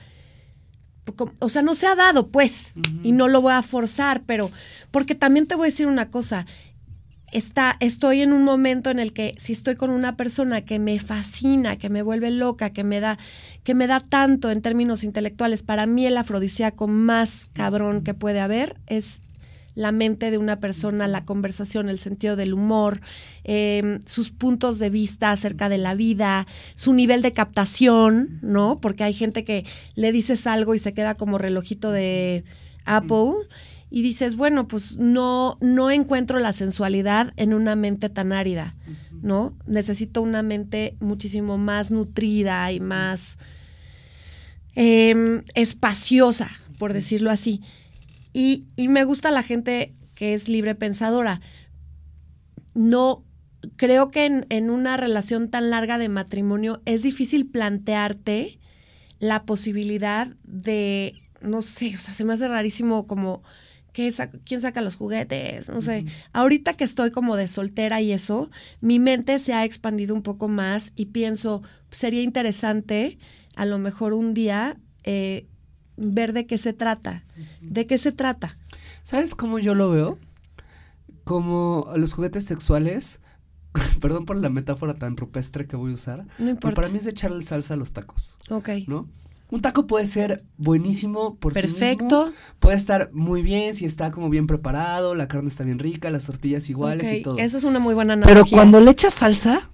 o sea, no se ha dado, pues, y no lo voy a forzar, pero, porque también te voy a decir una cosa, está, estoy en un momento en el que si estoy con una persona que me fascina, que me vuelve loca, que me da, que me da tanto en términos intelectuales, para mí el afrodisíaco más cabrón que puede haber es la mente de una persona, la conversación, el sentido del humor, eh, sus puntos de vista acerca de la vida, su nivel de captación, ¿no? Porque hay gente que le dices algo y se queda como relojito de Apple y dices, bueno, pues no, no encuentro la sensualidad en una mente tan árida, ¿no? Necesito una mente muchísimo más nutrida y más em, espaciosa, por decirlo así. Y, y me gusta la gente que es libre pensadora. No, creo que en, en una relación tan larga de matrimonio es difícil plantearte la posibilidad de, no sé, o sea, se me hace rarísimo como, ¿qué ¿quién saca los juguetes? No sé. Ahorita que estoy como de soltera y eso, mi mente se ha expandido un poco más y pienso, sería interesante a lo mejor un día eh, ver de qué se trata. ¿De qué se trata? ¿Sabes cómo yo lo veo? Como los juguetes sexuales, perdón por la metáfora tan rupestre que voy a usar. No importa. Pero para mí es echarle salsa a los tacos. Ok. ¿No? Un taco puede ser buenísimo por Perfecto. sí mismo. Puede estar muy bien si está como bien preparado, la carne está bien rica, las tortillas iguales y todo. Esa es una muy buena analogía. Pero cuando le echas salsa,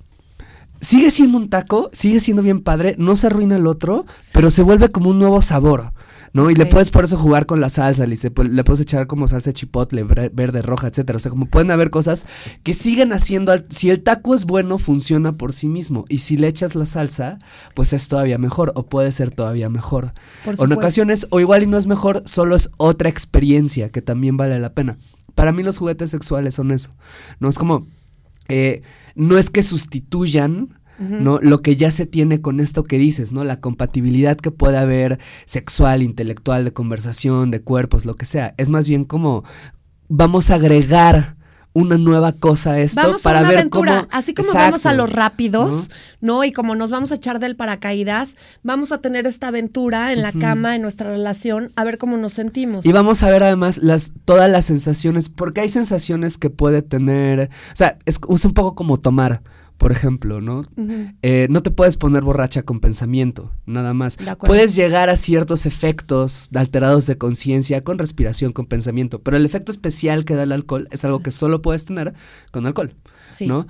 sigue siendo un taco, sigue siendo bien padre, no se arruina el otro, pero se vuelve como un nuevo sabor. ¿No? Y le puedes por eso jugar con la salsa, le, le puedes echar como salsa chipotle, verde, roja, etcétera. O sea, como pueden haber cosas que siguen haciendo, si el taco es bueno, funciona por sí mismo. Y si le echas la salsa, pues es todavía mejor, o puede ser todavía mejor. o en ocasiones, o igual y no es mejor, solo es otra experiencia que también vale la pena. Para mí los juguetes sexuales son eso. No es como, eh, no es que sustituyan ¿no? Lo que ya se tiene con esto que dices, ¿no? La compatibilidad que puede haber sexual, intelectual, de conversación, de cuerpos, lo que sea. Es más bien como vamos a agregar una nueva cosa a esto vamos para a una ver aventura. Así como vamos a los rápidos, ¿no? Y como nos vamos a echar del paracaídas, vamos a tener esta aventura en la cama, en nuestra relación, a ver cómo nos sentimos. Y vamos a ver además las, todas las sensaciones, porque hay sensaciones que puede tener, o sea, es, es un poco como tomar por ejemplo, ¿no? Eh, no te puedes poner borracha con pensamiento, nada más. Puedes llegar a ciertos efectos alterados de conciencia con respiración, con pensamiento, pero el efecto especial que da el alcohol es algo que solo puedes tener con alcohol, ¿no?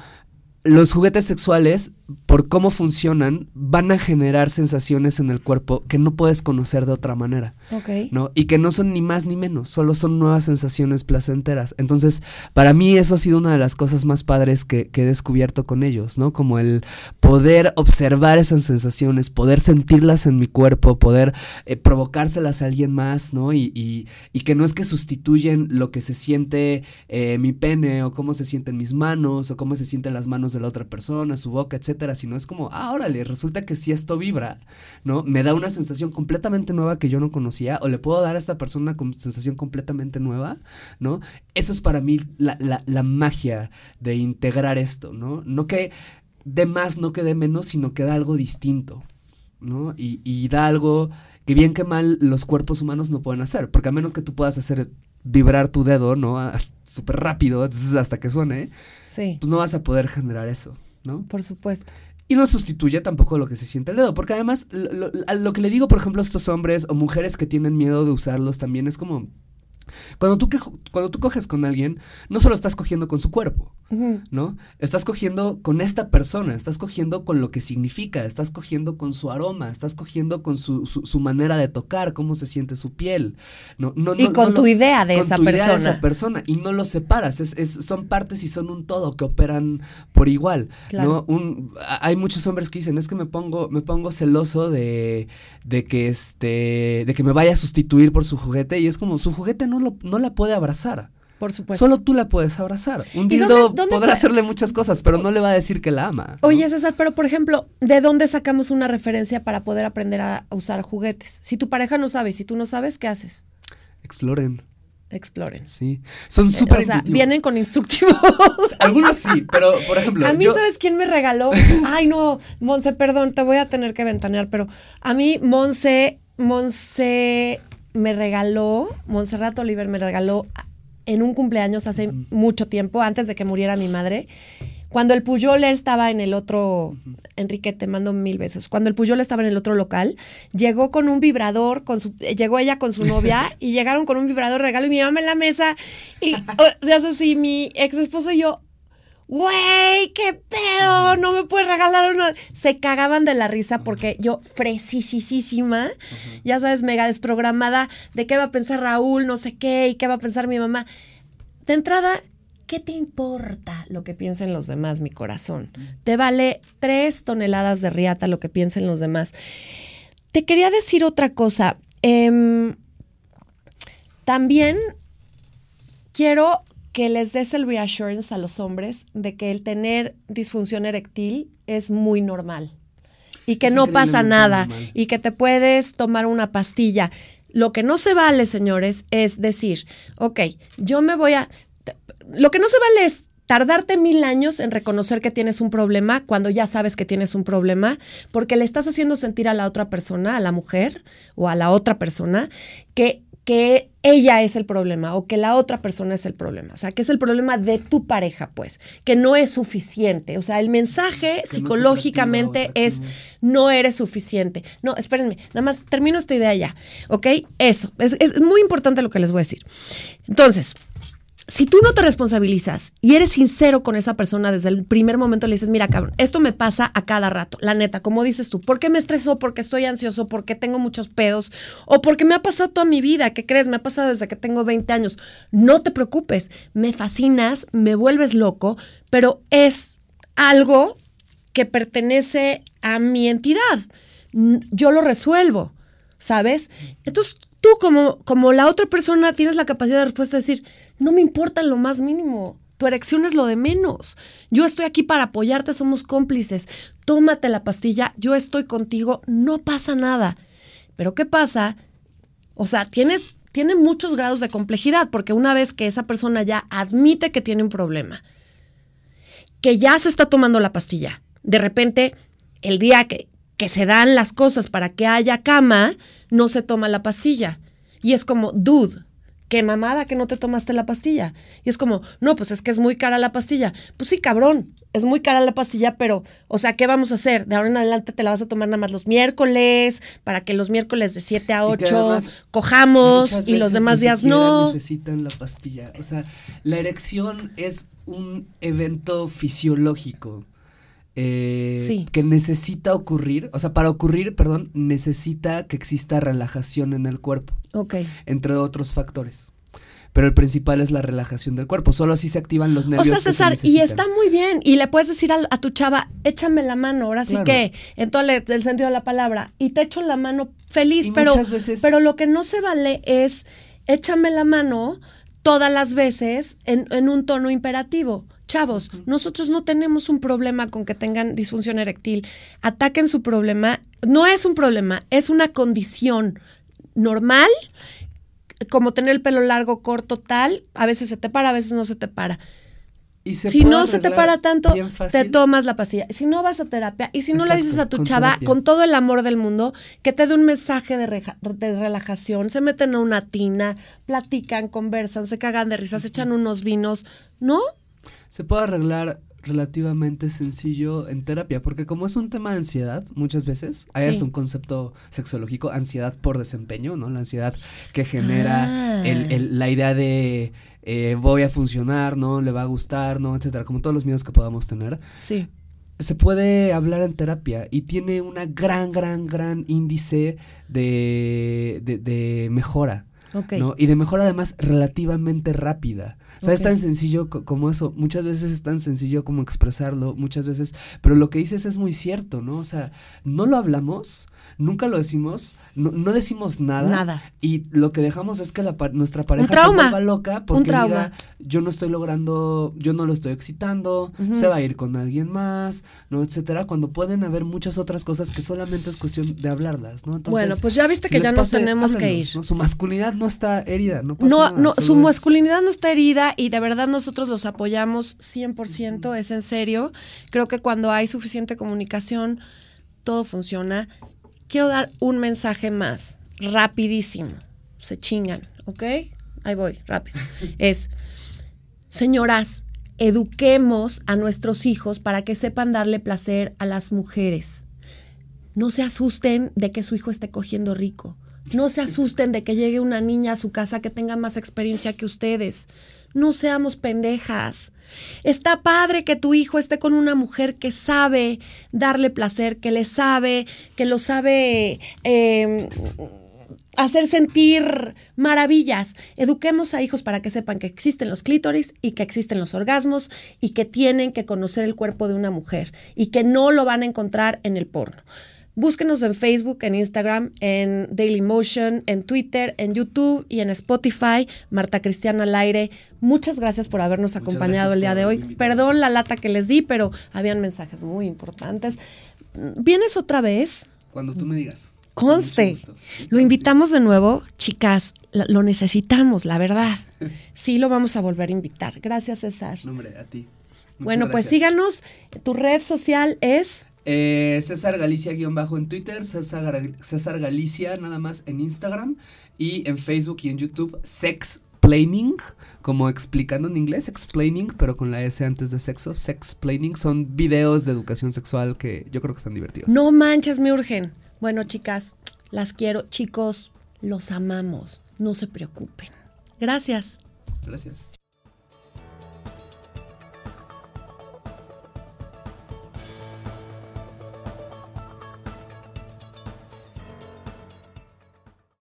Los juguetes sexuales por cómo funcionan, van a generar sensaciones en el cuerpo que no puedes conocer de otra manera. Ok. ¿No? Y que no son ni más ni menos, solo son nuevas sensaciones placenteras. Entonces, para mí eso ha sido una de las cosas más padres que, he descubierto con ellos, ¿no? Como el poder observar esas sensaciones, poder sentirlas en mi cuerpo, poder eh, provocárselas a alguien más, ¿no? Y, y, y, que no es que sustituyen lo que se siente eh, mi pene o cómo se sienten mis manos o cómo se sienten las manos de la otra persona, su boca, etc sino es como, ah, órale, resulta que si esto vibra, ¿no? Me da una sensación completamente nueva que yo no conocía, o le puedo dar a esta persona una sensación completamente nueva, ¿no? Eso es para mí la, la, magia de integrar esto, ¿no? No que de más, no que de menos, sino que da algo distinto, ¿no? Y, y da algo que bien que mal los cuerpos humanos no pueden hacer, porque a menos que tú puedas hacer vibrar tu dedo, ¿no? Súper rápido, hasta que suene, sí. pues no vas a poder generar eso. ¿no? Por supuesto. Y no sustituye tampoco lo que se siente el dedo, porque además lo, lo, que le digo, por ejemplo, a estos hombres o mujeres que tienen miedo de usarlos también es como, cuando tú, cuando tú coges con alguien, no solo estás cogiendo con su cuerpo, ¿no? Estás cogiendo con esta persona, estás cogiendo con lo que significa, estás cogiendo con su aroma, estás cogiendo con su, su, manera de tocar, cómo se siente su piel. No, no, y con tu idea de esa persona. esa persona. Y no los separas, es, es, son partes y son un todo que operan por igual. ¿no? Un, hay muchos hombres que dicen, es que me pongo, me pongo celoso de, de que este, de que me vaya a sustituir por su juguete. Y es como, su juguete no, lo, no la puede abrazar. Por supuesto. Solo tú la puedes abrazar. Un dildo podrá hacerle muchas cosas, pero no le va a decir que la ama. Oye, César, pero por ejemplo, ¿de dónde sacamos una referencia para poder aprender a usar juguetes? Si tu pareja no sabe, si tú no sabes, ¿qué haces? Exploren. Exploren. Sí. Son súper. O sea, vienen con instructivos. Algunos sí, pero por ejemplo. A mí, ¿sabes quién me regaló? Ay, no, Monse, perdón, te voy a tener que ventanear, pero a mí, Monse, Monse me regaló, Montserrat Oliver me regaló en un cumpleaños hace mucho tiempo, antes de que muriera mi madre. Cuando el Puyol estaba en el otro, Enrique, te mando mil besos. Cuando el Puyol estaba en el otro local, llegó con un vibrador, con su, llegó ella con su novia y llegaron con un vibrador regalo y mi mamá en la mesa y ya sé si mi ex esposo y yo, güey, qué pedo, no me puedes regalar uno. Se cagaban de la risa porque yo, fresisísima, ya sabes, mega desprogramada de qué va a pensar Raúl, no sé qué, y qué va a pensar mi mamá. De entrada, ¿qué te importa lo que piensen los demás, mi corazón? Te vale tres toneladas de riata lo que piensen los demás. Te quería decir otra cosa. Em, también quiero que les des el reassurance a los hombres de que el tener disfunción eréctil es muy normal y que no pasa nada y que te puedes tomar una pastilla. Lo que no se vale, señores, es decir, ok, yo me voy a... Lo que no se vale es tardarte mil años en reconocer que tienes un problema cuando ya sabes que tienes un problema, porque le estás haciendo sentir a la otra persona, a la mujer o a la otra persona, que que ella es el problema o que la otra persona es el problema. O sea, que es el problema de tu pareja, pues, que no es suficiente. O sea, el mensaje psicológicamente es, no eres suficiente. No, espérenme, nada más termino esta idea ya, ¿ok? Eso, es, es muy importante lo que les voy a decir. Entonces, si tú no te responsabilizas y eres sincero con esa persona desde el primer momento, le dices, mira, cabrón, esto me pasa a cada rato, la neta, como dices tú, ¿por qué me estresó? ¿Por qué estoy ansioso? ¿Por qué tengo muchos pedos? ¿O porque me ha pasado toda mi vida? ¿Qué crees? Me ha pasado desde que tengo 20 años. No te preocupes, me fascinas, me vuelves loco, pero es algo que pertenece a mi entidad. Yo lo resuelvo, ¿sabes? Entonces, tú como, como la otra persona tienes la capacidad de respuesta de decir, no me importa lo más mínimo. Tu erección es lo de menos. Yo estoy aquí para apoyarte, somos cómplices. Tómate la pastilla, yo estoy contigo, no pasa nada. Pero ¿qué pasa? O sea, tiene, muchos grados de complejidad, porque una vez que esa persona ya admite que tiene un problema, que ya se está tomando la pastilla, de repente, el día que, que se dan las cosas para que haya cama, no se toma la pastilla. Y es como, dude, qué mamada que no te tomaste la pastilla. Y es como, no, pues es que es muy cara la pastilla. Pues sí, cabrón, es muy cara la pastilla, pero, o sea, ¿qué vamos a hacer? De ahora en adelante te la vas a tomar nada más los miércoles, para que los miércoles de 7 a 8 cojamos y los demás días no. necesitan la pastilla. O sea, la erección es un evento fisiológico. Eh, que necesita ocurrir, o sea, para ocurrir, perdón, necesita que exista relajación en el cuerpo. Ok. Entre otros factores. Pero el principal es la relajación del cuerpo. Solo así se activan los nervios. O sea, César, y está muy bien. Y le puedes decir a, tu chava, échame la mano, ahora sí que, en todo el, sentido de la palabra. Y te echo la mano feliz, pero, pero lo que no se vale es échame la mano todas las veces en, en un tono imperativo. Chavos, nosotros no tenemos un problema con que tengan disfunción eréctil. Ataquen su problema. No es un problema, es una condición normal, como tener el pelo largo, corto, tal. A veces se te para, a veces no se te para. si no se te para tanto, te tomas la pastilla. Si no vas a terapia y si no le dices a tu chava con todo el amor del mundo que te dé un mensaje de, de, relajación, se meten a una tina, platican, conversan, se cagan de risas, se echan unos vinos, ¿no? Se puede arreglar relativamente sencillo en terapia, porque como es un tema de ansiedad, muchas veces hay hasta un concepto sexológico, ansiedad por desempeño, ¿no? La ansiedad que genera el, ah. la idea de eh, voy a funcionar, ¿no? Le va a gustar, ¿no? Etcétera, como todos los miedos que podamos tener. Sí. Se puede hablar en terapia y tiene una gran, gran, gran índice de, de, de mejora. ¿No? Y de mejora además relativamente rápida. O sea, es tan sencillo como eso. Muchas veces es tan sencillo como expresarlo, muchas veces. Pero lo que dices es muy cierto, ¿no? O sea, no lo hablamos, nunca lo decimos, no, decimos nada. Nada. Y lo que dejamos es que la, nuestra pareja se vuelva loca porque diga, yo no estoy logrando, yo no lo estoy excitando, se va a ir con alguien más, ¿no? Etcétera. Cuando pueden haber muchas otras cosas que solamente es cuestión de hablarlas, ¿no? bueno, pues ya viste que ya nos tenemos que ir. Su masculinidad no está herida, no No, no, su masculinidad no está herida y de verdad nosotros los apoyamos 100%, es en serio. Creo que cuando hay suficiente comunicación, todo funciona. Quiero dar un mensaje más, rapidísimo. Se chingan, ¿ok? Ahí voy, rápido. Es, señoras, eduquemos a nuestros hijos para que sepan darle placer a las mujeres. No se asusten de que su hijo esté cogiendo rico. No se asusten de que llegue una niña a su casa que tenga más experiencia que ustedes. No seamos pendejas. Está padre que tu hijo esté con una mujer que sabe darle placer, que le sabe, que lo sabe em, hacer sentir maravillas. Eduquemos a hijos para que sepan que existen los clítoris y que existen los orgasmos y que tienen que conocer el cuerpo de una mujer y que no lo van a encontrar en el porno. Búsquenos en Facebook, en Instagram, en Dailymotion, en Twitter, en YouTube y en Spotify. Marta Cristiana al aire. Muchas gracias por habernos acompañado el día de hoy. Perdón la lata que les di, pero habían mensajes muy importantes. ¿Vienes otra vez? Cuando tú me digas. Conste. Lo invitamos de nuevo, chicas. Lo necesitamos, la verdad. Sí, lo vamos a volver a invitar. Gracias, César. Nombre, a ti. bueno, pues síganos. Tu red social es Eh, César Galicia guion bajo en Twitter, César, César Galicia nada más en Instagram y en Facebook y en YouTube Sex explaining, como explicando en inglés, explaining, pero con la S antes de sexo, sexplaining, son videos de educación sexual que yo creo que están divertidos. No manches, me urgen. Bueno, chicas, las quiero. Chicos, los amamos. No se preocupen. Gracias. Gracias.